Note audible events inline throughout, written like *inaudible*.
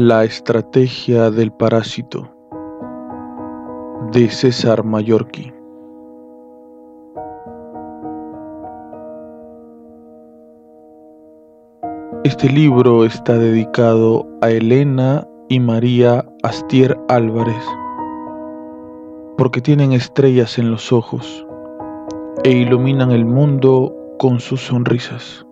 La estrategia del parásito de César Mallorquí. Este libro está dedicado a Elena y María Astier Álvarez, porque tienen estrellas en los ojos e iluminan el mundo con sus sonrisas.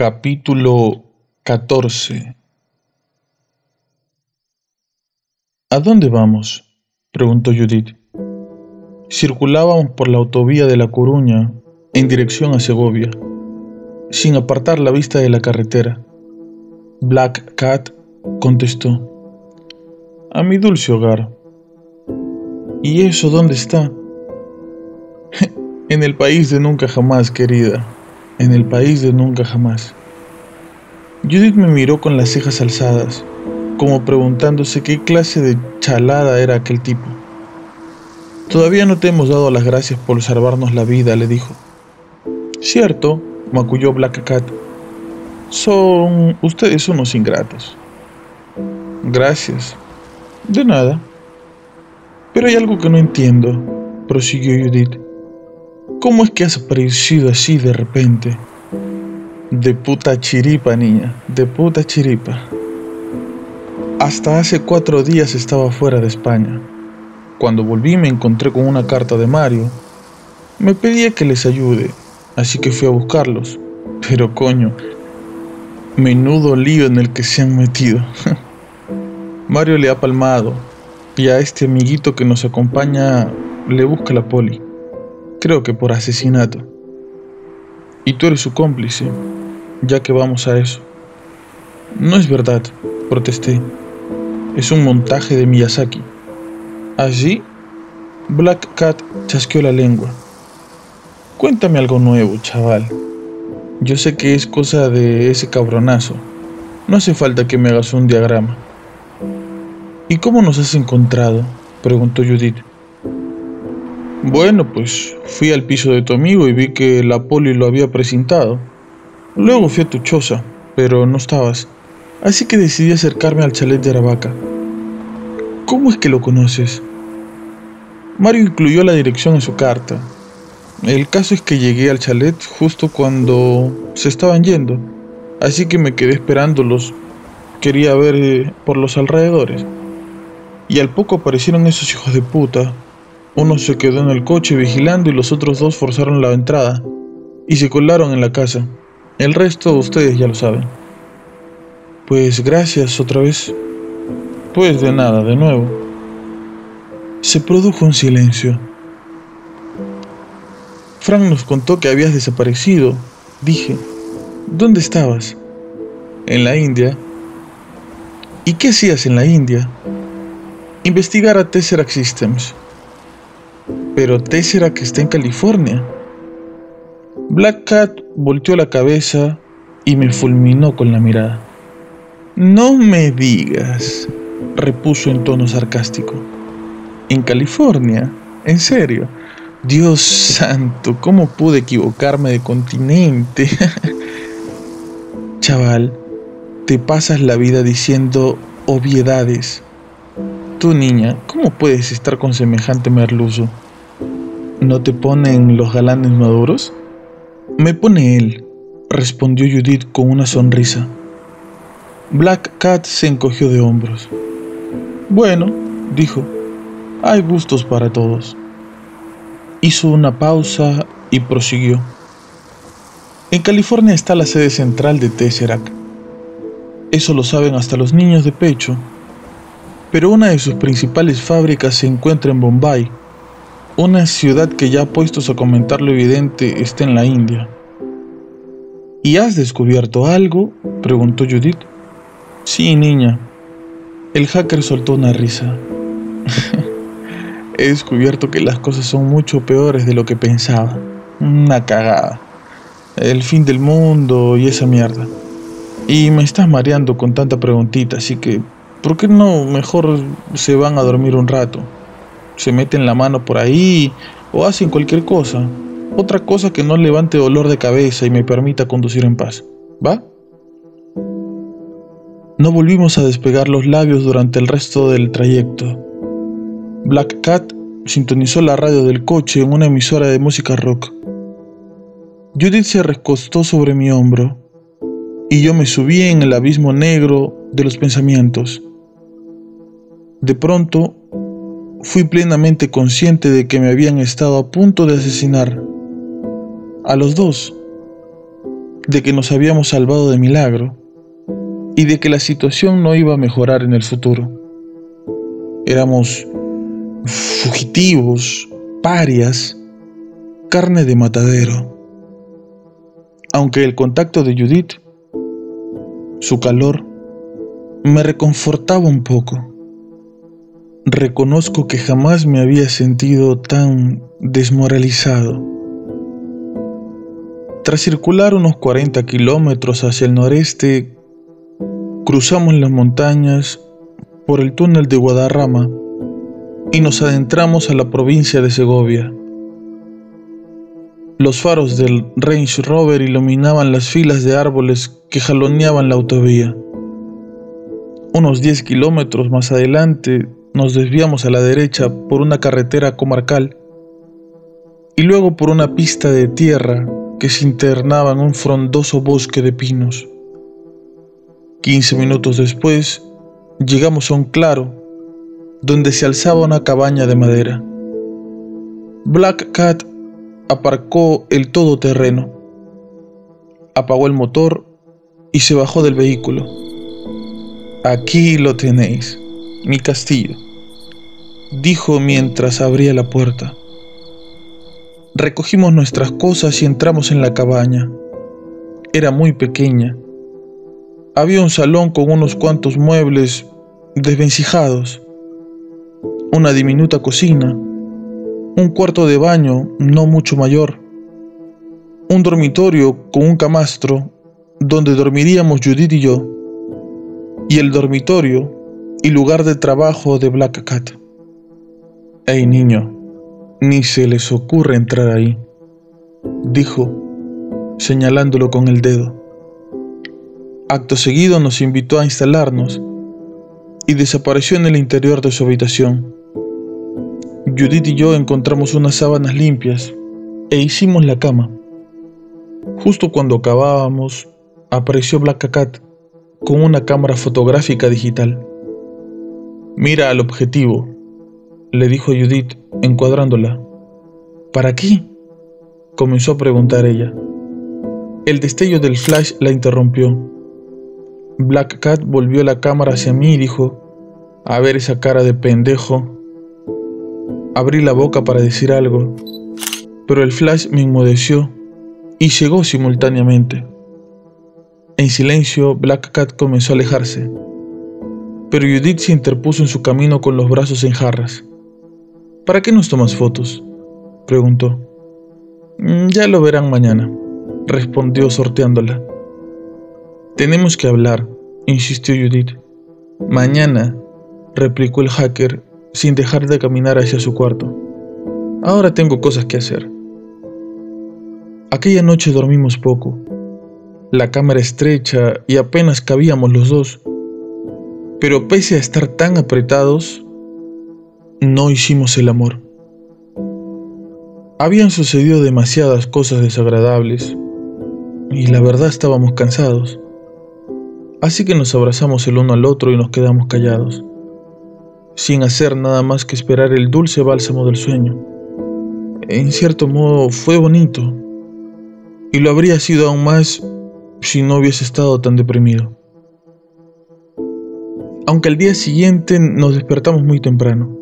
Capítulo 14 ¿A dónde vamos? preguntó Judith. Circulábamos por la autovía de La Coruña en dirección a Segovia, sin apartar la vista de la carretera. Black Cat contestó, a mi dulce hogar. ¿Y eso dónde está? *laughs* en el país de nunca jamás, querida en el país de nunca jamás. Judith me miró con las cejas alzadas, como preguntándose qué clase de chalada era aquel tipo. Todavía no te hemos dado las gracias por salvarnos la vida, le dijo. Cierto, maculló Black Cat. Son ustedes unos ingratos. Gracias. De nada. Pero hay algo que no entiendo, prosiguió Judith. ¿Cómo es que has aparecido así de repente? De puta chiripa, niña, de puta chiripa. Hasta hace cuatro días estaba fuera de España. Cuando volví me encontré con una carta de Mario. Me pedía que les ayude, así que fui a buscarlos. Pero coño, menudo lío en el que se han metido. *laughs* Mario le ha palmado y a este amiguito que nos acompaña le busca la poli creo que por asesinato. Y tú eres su cómplice, ya que vamos a eso. No es verdad, protesté. Es un montaje de Miyazaki. Allí, Black Cat chasqueó la lengua. Cuéntame algo nuevo, chaval. Yo sé que es cosa de ese cabronazo. No hace falta que me hagas un diagrama. ¿Y cómo nos has encontrado? preguntó Judith. Bueno, pues fui al piso de tu amigo y vi que la poli lo había presentado. Luego fui a tu choza, pero no estabas. Así que decidí acercarme al chalet de Aravaca. ¿Cómo es que lo conoces? Mario incluyó la dirección en su carta. El caso es que llegué al chalet justo cuando se estaban yendo, así que me quedé esperándolos. Quería ver eh, por los alrededores. Y al poco aparecieron esos hijos de puta, uno se quedó en el coche vigilando y los otros dos forzaron la entrada y se colaron en la casa. El resto ustedes ya lo saben. Pues gracias otra vez. Pues de nada, de nuevo. Se produjo un silencio. Frank nos contó que habías desaparecido. Dije, ¿dónde estabas? En la India. ¿Y qué hacías en la India? Investigar a Tesseract Systems pero Tesseract está en California. Black Cat volteó la cabeza y me fulminó con la mirada. No me digas, repuso en tono sarcástico. ¿En California? ¿En serio? Dios santo, ¿cómo pude equivocarme de continente? *laughs* Chaval, te pasas la vida diciendo obviedades. Tú, niña, ¿cómo puedes estar con semejante merluzo? ¿No te ponen los galanes maduros? Me pone él, respondió Judith con una sonrisa. Black Cat se encogió de hombros. Bueno, dijo, hay gustos para todos. Hizo una pausa y prosiguió. En California está la sede central de Tesseract. Eso lo saben hasta los niños de pecho. Pero una de sus principales fábricas se encuentra en Bombay, una ciudad que ya puestos a comentar lo evidente está en la India. ¿Y has descubierto algo? preguntó Judith. Sí, niña. El hacker soltó una risa. *laughs* He descubierto que las cosas son mucho peores de lo que pensaba. Una cagada. El fin del mundo y esa mierda. Y me estás mareando con tanta preguntita, así que ¿por qué no mejor se van a dormir un rato? Se meten la mano por ahí o hacen cualquier cosa. Otra cosa que no levante dolor de cabeza y me permita conducir en paz. ¿Va? No volvimos a despegar los labios durante el resto del trayecto. Black Cat sintonizó la radio del coche en una emisora de música rock. Judith se recostó sobre mi hombro y yo me subí en el abismo negro de los pensamientos. De pronto, fui plenamente consciente de que me habían estado a punto de asesinar. A los dos. De que nos habíamos salvado de milagro. Y de que la situación no iba a mejorar en el futuro. Éramos fugitivos, parias, carne de matadero. Aunque el contacto de Judith, su calor, me reconfortaba un poco. Reconozco que jamás me había sentido tan desmoralizado. Tras circular unos 40 kilómetros hacia el noreste, cruzamos las montañas por el túnel de Guadarrama y nos adentramos a la provincia de Segovia. Los faros del Range Rover iluminaban las filas de árboles que jaloneaban la autovía. Unos 10 kilómetros más adelante nos desviamos a la derecha por una carretera comarcal y luego por una pista de tierra que se internaba en un frondoso bosque de pinos. 15 minutos después llegamos a un claro donde se alzaba una cabaña de madera. Black Cat aparcó el todoterreno, apagó el motor y se bajó del vehículo. Aquí lo tenéis, mi castillo, dijo mientras abría la puerta. Recogimos nuestras cosas y entramos en la cabaña. Era muy pequeña. Había un salón con unos cuantos muebles desvencijados, una diminuta cocina, un cuarto de baño no mucho mayor, un dormitorio con un camastro donde dormiríamos Judith y yo, y el dormitorio y lugar de trabajo de Black Cat. Ey niño, ni se les ocurre entrar ahí, dijo, señalándolo con el dedo. Acto seguido nos invitó a instalarnos y desapareció en el interior de su habitación. Judith y yo encontramos unas sábanas limpias e hicimos la cama. Justo cuando acabábamos, apareció Black Cat con una cámara fotográfica digital. Mira al objetivo, le dijo Judith, encuadrándola. ¿Para qué? comenzó a preguntar ella. El destello del flash la interrumpió. Black Cat volvió la cámara hacia mí y dijo, a ver esa cara de pendejo, Abrí la boca para decir algo, pero el flash me inmudeció y llegó simultáneamente. En silencio, Black Cat comenzó a alejarse, pero Judith se interpuso en su camino con los brazos en jarras. ¿Para qué nos tomas fotos? preguntó. Mm, ya lo verán mañana, respondió sorteándola. Tenemos que hablar, insistió Judith. Mañana, replicó el hacker sin dejar de caminar hacia su cuarto. Ahora tengo cosas que hacer. Aquella noche dormimos poco. La cámara estrecha y apenas cabíamos los dos. Pero pese a estar tan apretados, no hicimos el amor. Habían sucedido demasiadas cosas desagradables y la verdad estábamos cansados. Así que nos abrazamos el uno al otro y nos quedamos callados sin hacer nada más que esperar el dulce bálsamo del sueño. En cierto modo fue bonito, y lo habría sido aún más si no hubiese estado tan deprimido. Aunque al día siguiente nos despertamos muy temprano.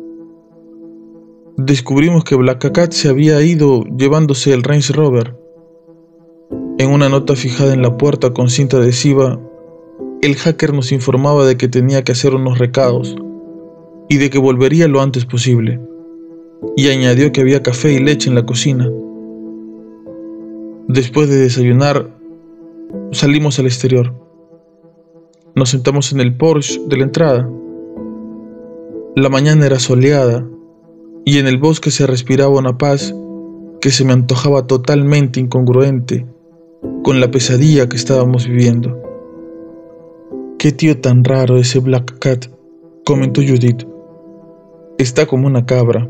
Descubrimos que Black Cat se había ido llevándose el Range Rover. En una nota fijada en la puerta con cinta adhesiva, el hacker nos informaba de que tenía que hacer unos recados y de que volvería lo antes posible, y añadió que había café y leche en la cocina. Después de desayunar, salimos al exterior. Nos sentamos en el porche de la entrada La mañana era soleada y en el bosque se respiraba una paz que se me antojaba totalmente incongruente con la pesadilla que estábamos viviendo. Qué tío tan raro ese Black Cat, comentó Judith. Está como una cabra,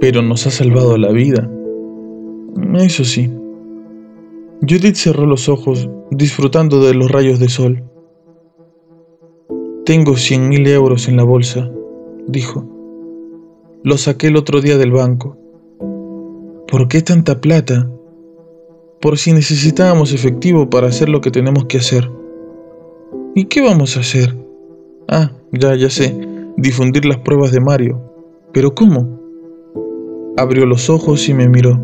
pero nos ha salvado la vida. Eso sí. Judith cerró los ojos, disfrutando de los rayos de sol. Tengo cien mil euros en la bolsa, dijo. Lo saqué el otro día del banco. ¿Por qué tanta plata? Por si necesitábamos efectivo para hacer lo que tenemos que hacer. ¿Y qué vamos a hacer? Ah, ya, ya sé, difundir las pruebas de Mario. ¿Pero cómo? Abrió los ojos y me miró.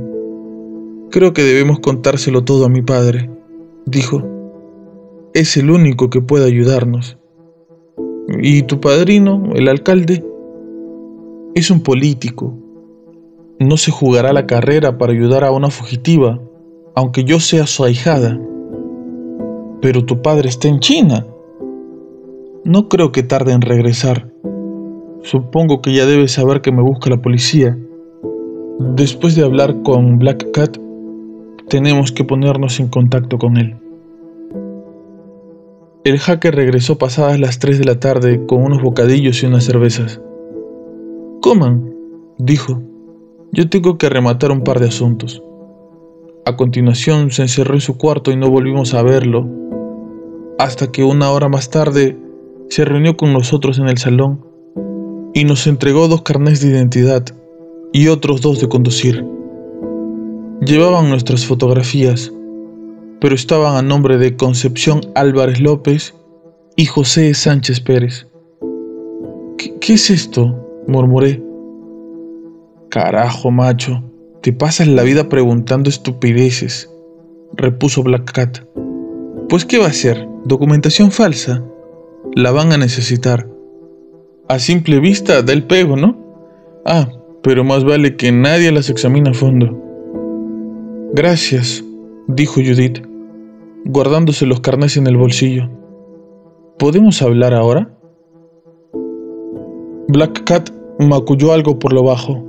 Creo que debemos contárselo todo a mi padre, dijo. Es el único que puede ayudarnos. ¿Y tu padrino, el alcalde? Es un político. No se jugará la carrera para ayudar a una fugitiva, aunque yo sea su ahijada. Pero tu padre está en China. No creo que tarde en regresar. Supongo que ya debes saber que me busca la policía. Después de hablar con Black Cat, tenemos que ponernos en contacto con él. El hacker regresó pasadas las 3 de la tarde con unos bocadillos y unas cervezas. Coman, dijo. Yo tengo que rematar un par de asuntos. A continuación se encerró en su cuarto y no volvimos a verlo, hasta que una hora más tarde se reunió con nosotros en el salón y nos entregó dos carnés de identidad y otros dos de conducir. Llevaban nuestras fotografías, pero estaban a nombre de Concepción Álvarez López y José Sánchez Pérez. ¿Qué, es esto? murmuré. Carajo, macho, te pasas la vida preguntando estupideces, repuso Black Cat. Pues, ¿qué va a ser? ¿Documentación falsa? La van a necesitar. A simple vista da el pego, ¿no? Ah, pero más vale que nadie las examine a fondo. Gracias, dijo Judith, guardándose los carnes en el bolsillo. ¿Podemos hablar ahora? Black Cat maculló algo por lo bajo.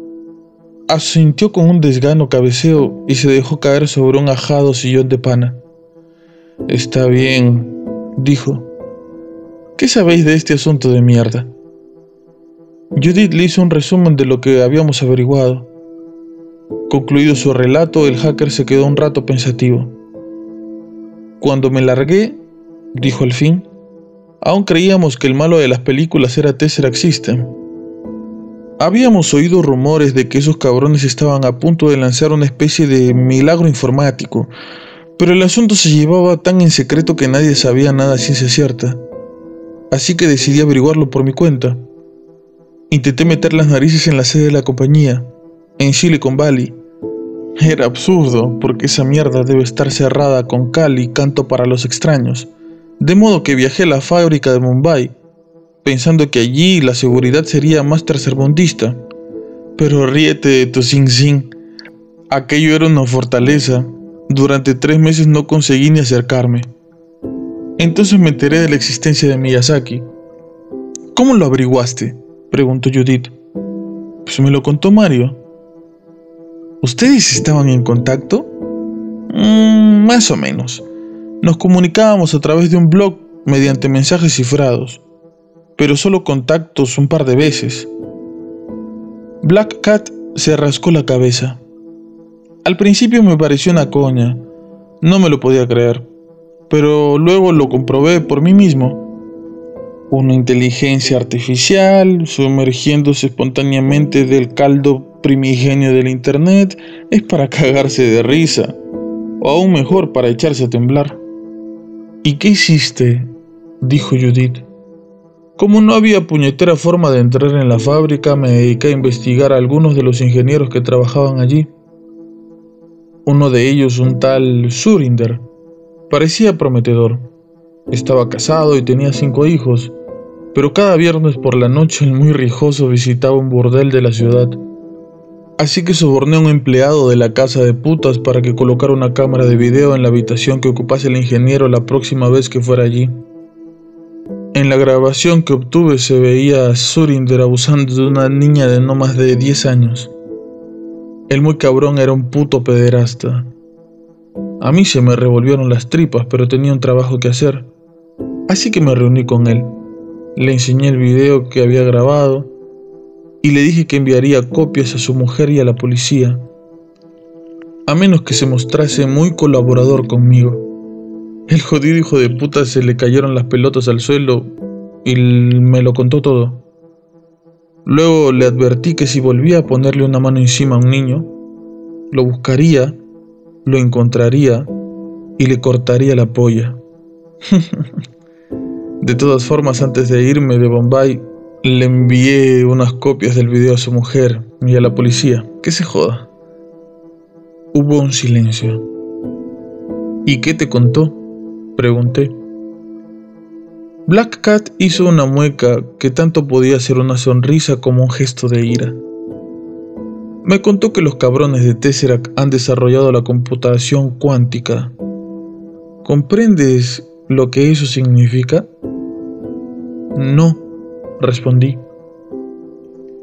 Asintió con un desgano cabeceo y se dejó caer sobre un ajado sillón de pana. Está bien, dijo. ¿Qué sabéis de este asunto de mierda? Judith le hizo un resumen de lo que habíamos averiguado. Concluido su relato, el hacker se quedó un rato pensativo. Cuando me largué, dijo al fin, aún creíamos que el malo de las películas era Tesseract System. Habíamos oído rumores de que esos cabrones estaban a punto de lanzar una especie de milagro informático, pero el asunto se llevaba tan en secreto que nadie sabía nada a ciencia cierta. Así que decidí averiguarlo por mi cuenta. Intenté meter las narices en la sede de la compañía, en Silicon Valley. Era absurdo, porque esa mierda debe estar cerrada con cal y canto para los extraños. De modo que viajé a la fábrica de Mumbai, pensando que allí la seguridad sería más tercermundista. Pero ríete de tu sin sin. Aquello era una fortaleza. Durante tres meses no conseguí ni acercarme. Entonces me enteré de la existencia de Miyazaki. ¿Cómo lo averiguaste? preguntó Judith. Pues me lo contó Mario. ¿Ustedes estaban en contacto? Mm, más o menos. Nos comunicábamos a través de un blog mediante mensajes cifrados, pero solo contactos un par de veces. Black Cat se rascó la cabeza. Al principio me pareció una coña, no me lo podía creer, pero luego lo comprobé por mí mismo. Una inteligencia artificial sumergiéndose espontáneamente del caldo primigenio del Internet es para cagarse de risa, o aún mejor para echarse a temblar. ¿Y qué hiciste? dijo Judith. Como no había puñetera forma de entrar en la fábrica, me dediqué a investigar a algunos de los ingenieros que trabajaban allí. Uno de ellos, un tal Surinder, parecía prometedor. Estaba casado y tenía cinco hijos, pero cada viernes por la noche el muy rijoso visitaba un bordel de la ciudad. Así que soborné a un empleado de la casa de putas para que colocara una cámara de video en la habitación que ocupase el ingeniero la próxima vez que fuera allí. En la grabación que obtuve se veía a Surinder abusando de una niña de no más de 10 años. El muy cabrón era un puto pederasta. A mí se me revolvieron las tripas, pero tenía un trabajo que hacer. Así que me reuní con él. Le enseñé el video que había grabado y le dije que enviaría copias a su mujer y a la policía, a menos que se mostrase muy colaborador conmigo. El jodido hijo de puta se le cayeron las pelotas al suelo y me lo contó todo. Luego le advertí que si volvía a ponerle una mano encima a un niño, lo buscaría, lo encontraría y le cortaría la polla. *laughs* de todas formas, antes de irme de Bombay, le envié unas copias del video a su mujer y a la policía. Que se joda. Hubo un silencio. ¿Y qué te contó? Pregunté. Black Cat hizo una mueca que tanto podía ser una sonrisa como un gesto de ira. Me contó que los cabrones de Tesseract han desarrollado la computación cuántica. ¿Comprendes lo que eso significa? No, respondí.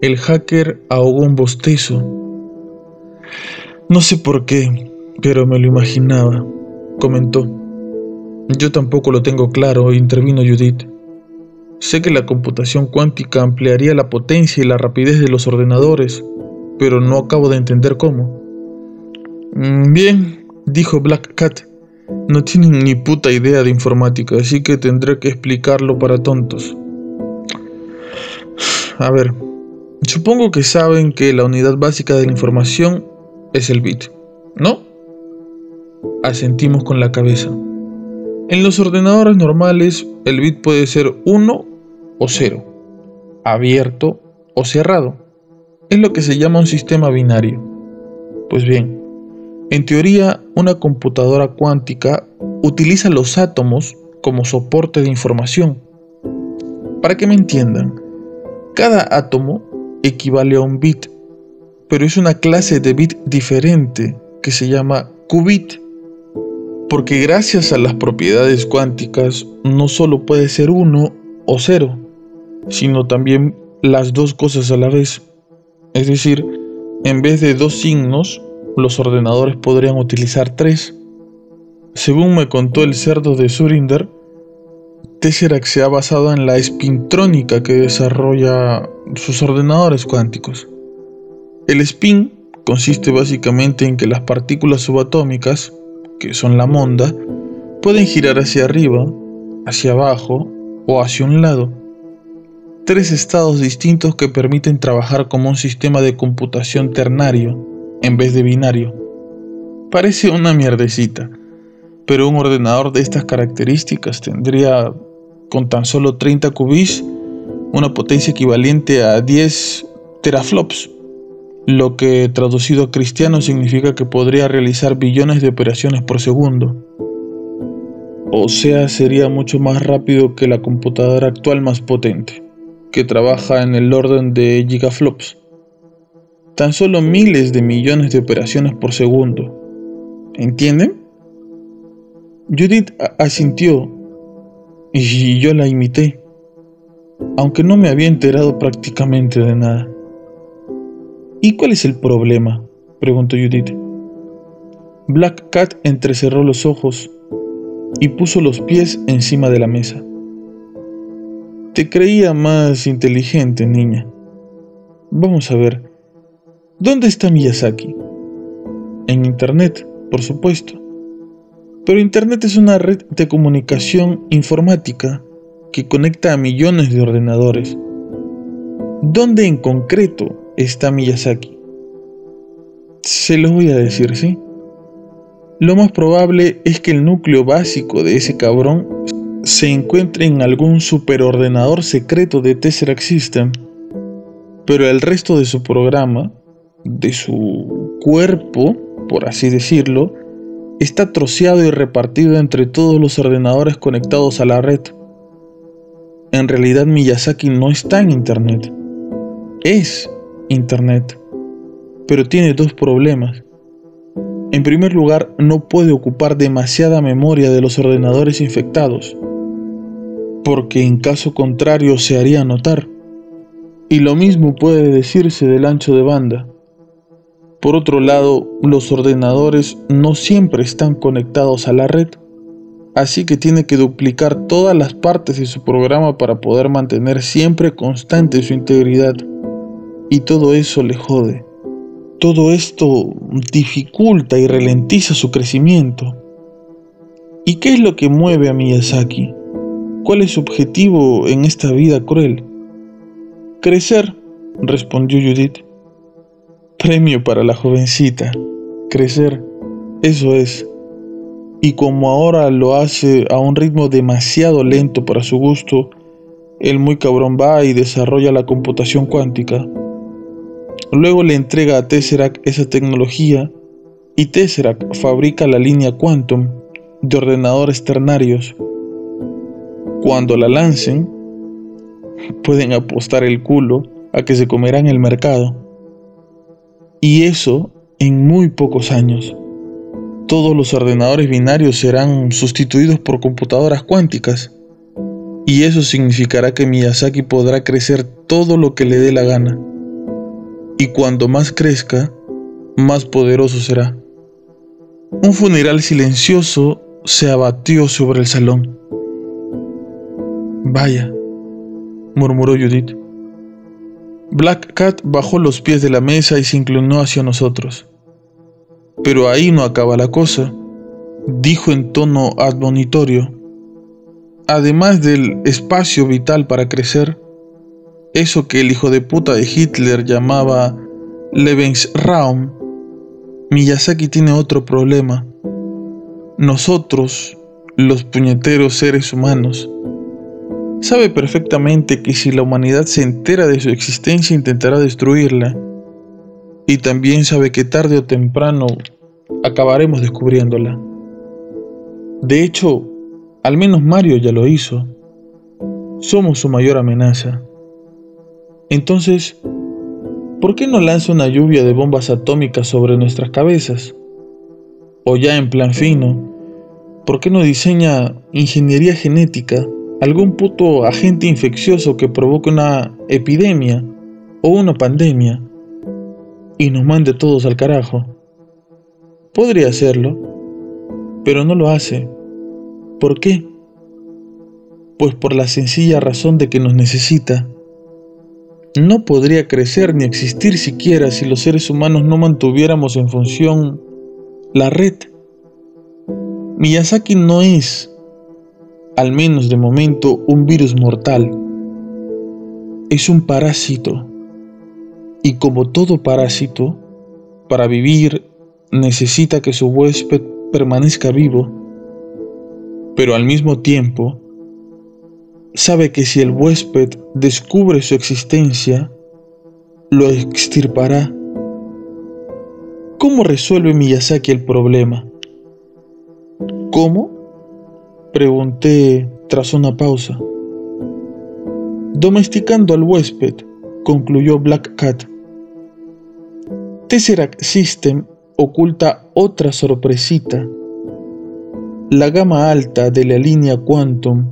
El hacker ahogó un bostezo. No sé por qué, pero me lo imaginaba, comentó. Yo tampoco lo tengo claro, intervino Judith. Sé que la computación cuántica ampliaría la potencia y la rapidez de los ordenadores, pero no acabo de entender cómo. Mm, bien, dijo Black Cat. No tienen ni puta idea de informática, así que tendré que explicarlo para tontos. A ver, supongo que saben que la unidad básica de la información es el bit, ¿no? Asentimos con la cabeza. En los ordenadores normales, el bit puede ser 1 o 0, abierto o cerrado. Es lo que se llama un sistema binario. Pues bien, en teoría, una computadora cuántica utiliza los átomos como soporte de información. Para que me entiendan, cada átomo equivale a un bit, pero es una clase de bit diferente que se llama qubit, porque gracias a las propiedades cuánticas no solo puede ser uno o cero, sino también las dos cosas a la vez. Es decir, en vez de dos signos, los ordenadores podrían utilizar tres. Según me contó el cerdo de Surinder, Tesseract se ha basado en la espintrónica que desarrolla sus ordenadores cuánticos. El spin consiste básicamente en que las partículas subatómicas, que son la monda, pueden girar hacia arriba, hacia abajo o hacia un lado. Tres estados distintos que permiten trabajar como un sistema de computación ternario en vez de binario. Parece una mierdecita, pero un ordenador de estas características tendría con tan solo 30 qubits, una potencia equivalente a 10 teraflops, lo que traducido a cristiano significa que podría realizar billones de operaciones por segundo. O sea, sería mucho más rápido que la computadora actual más potente, que trabaja en el orden de gigaflops. Tan solo miles de millones de operaciones por segundo. ¿Entienden? Judith asintió y yo la imité, aunque no me había enterado prácticamente de nada. ¿Y cuál es el problema? preguntó Judith. Black Cat entrecerró los ojos y puso los pies encima de la mesa. Te creía más inteligente, niña. Vamos a ver. ¿Dónde está Miyazaki? En Internet, por supuesto. Pero Internet es una red de comunicación informática que conecta a millones de ordenadores. ¿Dónde en concreto está Miyazaki? Se los voy a decir, ¿sí? Lo más probable es que el núcleo básico de ese cabrón se encuentre en algún superordenador secreto de Tesseract System, pero el resto de su programa, de su cuerpo, por así decirlo, está troceado y repartido entre todos los ordenadores conectados a la red. En realidad Miyazaki no está en Internet. Es Internet. Pero tiene dos problemas. En primer lugar, no puede ocupar demasiada memoria de los ordenadores infectados. porque en caso contrario se haría notar. Y lo mismo puede decirse del ancho de banda. Por otro lado, los ordenadores no siempre están conectados a la red, así que tiene que duplicar todas las partes de su programa para poder mantener siempre constante su integridad. Y todo eso le jode. Todo esto dificulta y ralentiza su crecimiento. ¿Y qué es lo que mueve a Miyazaki? ¿Cuál es su objetivo en esta vida cruel? Crecer, respondió Judith. Premio para la jovencita. Crecer. Eso es. Y como ahora lo hace a un ritmo demasiado lento para su gusto, el muy cabrón va y desarrolla la computación cuántica. Luego le entrega a Tesseract esa tecnología y Tesseract fabrica la línea Quantum de ordenadores ternarios. Cuando la lancen, pueden apostar el culo a que se comerán el mercado. Y eso en muy pocos años. Todos los ordenadores binarios serán sustituidos por computadoras cuánticas. Y eso significará que Miyazaki podrá crecer todo lo que le dé la gana. Y cuando más crezca, más poderoso será. Un funeral silencioso se abatió sobre el salón. Vaya, murmuró Judith. Black Cat bajó los pies de la mesa y se inclinó hacia nosotros. Pero ahí no acaba la cosa, dijo en tono admonitorio. Además del espacio vital para crecer, eso que el hijo de puta de Hitler llamaba Lebensraum, Miyazaki tiene otro problema. Nosotros, los puñeteros seres humanos, Sabe perfectamente que si la humanidad se entera de su existencia intentará destruirla. Y también sabe que tarde o temprano acabaremos descubriéndola. De hecho, al menos Mario ya lo hizo. Somos su mayor amenaza. Entonces, ¿por qué no lanza una lluvia de bombas atómicas sobre nuestras cabezas? O ya en plan fino, ¿por qué no diseña ingeniería genética algún puto agente infeccioso que provoque una epidemia o una pandemia y nos mande todos al carajo. Podría hacerlo, pero no lo hace. ¿Por qué? Pues por la sencilla razón de que nos necesita. No podría crecer ni existir siquiera si los seres humanos no mantuviéramos en función la red. Miyazaki no es al menos de momento, un virus mortal. Es un parásito. Y como todo parásito, para vivir necesita que su huésped permanezca vivo. Pero al mismo tiempo, sabe que si el huésped descubre su existencia, lo extirpará. ¿Cómo resuelve Miyazaki el problema? ¿Cómo? Pregunté tras una pausa. Domesticando al huésped, concluyó Black Cat. Tesseract System oculta otra sorpresita. La gama alta de la línea Quantum,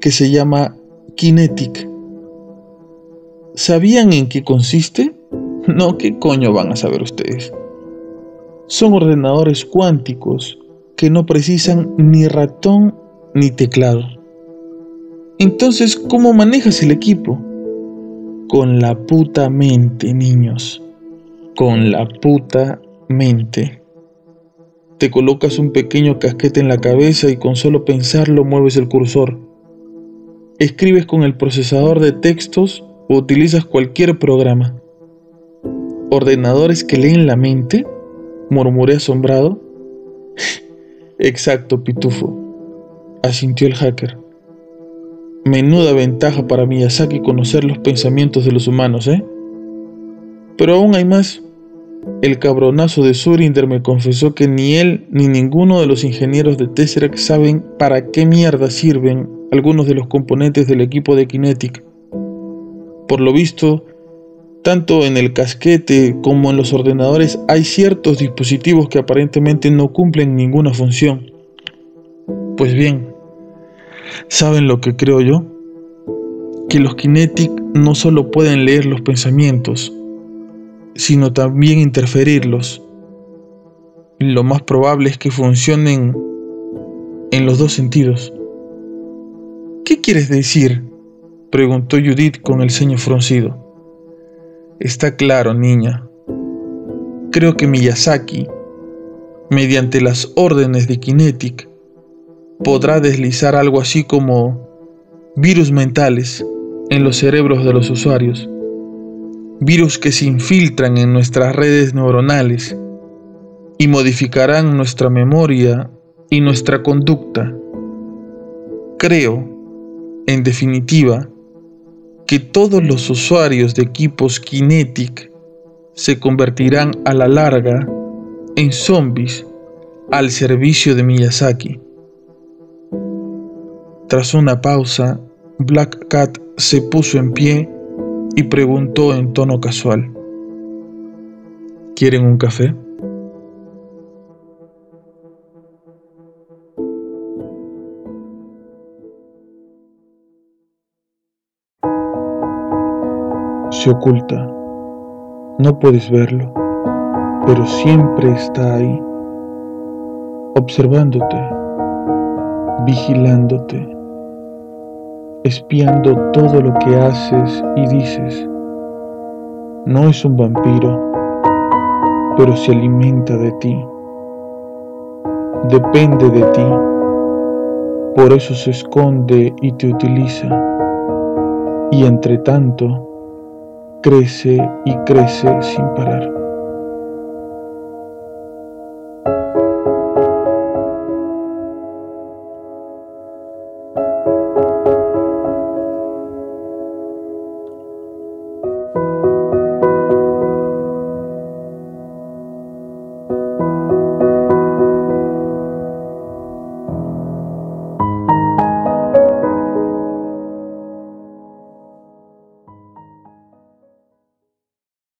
que se llama Kinetic. ¿Sabían en qué consiste? *laughs* No, ¿qué coño van a saber ustedes? Son ordenadores cuánticos que no precisan ni ratón ni teclado. Entonces, ¿cómo manejas el equipo? Con la puta mente, niños. Con la puta mente. Te colocas un pequeño casquete en la cabeza y con solo pensarlo mueves el cursor. Escribes con el procesador de textos o utilizas cualquier programa. ¿Ordenadores que leen la mente? murmuré asombrado. Exacto, pitufo, asintió el hacker. Menuda ventaja para Miyazaki conocer los pensamientos de los humanos, ¿eh? Pero aún hay más. El cabronazo de Surinder me confesó que ni él ni ninguno de los ingenieros de Tesseract saben para qué mierda sirven algunos de los componentes del equipo de Kinetic. Por lo visto, tanto en el casquete como en los ordenadores hay ciertos dispositivos que aparentemente no cumplen ninguna función. Pues bien, ¿Saben lo que creo yo? Que los Kinetic no solo pueden leer los pensamientos, sino también interferirlos. Lo más probable es que funcionen en los dos sentidos. ¿Qué quieres decir? preguntó Judith con el ceño fruncido. Está claro, niña. Creo que Miyazaki, mediante las órdenes de Kinetic, podrá deslizar algo así como virus mentales en los cerebros de los usuarios, virus que se infiltran en nuestras redes neuronales y modificarán nuestra memoria y nuestra conducta. Creo, en definitiva, que todos los usuarios de equipos Kinetic se convertirán a la larga en zombies al servicio de Miyazaki. Tras una pausa, Black Cat se puso en pie y preguntó en tono casual, ¿Quieren un café? Se oculta, no puedes verlo, pero siempre está ahí, observándote, vigilándote espiando todo lo que haces y dices. No es un vampiro, pero se alimenta de ti. Depende de ti. Por eso se esconde y te utiliza. Y entre tanto, crece y crece sin parar.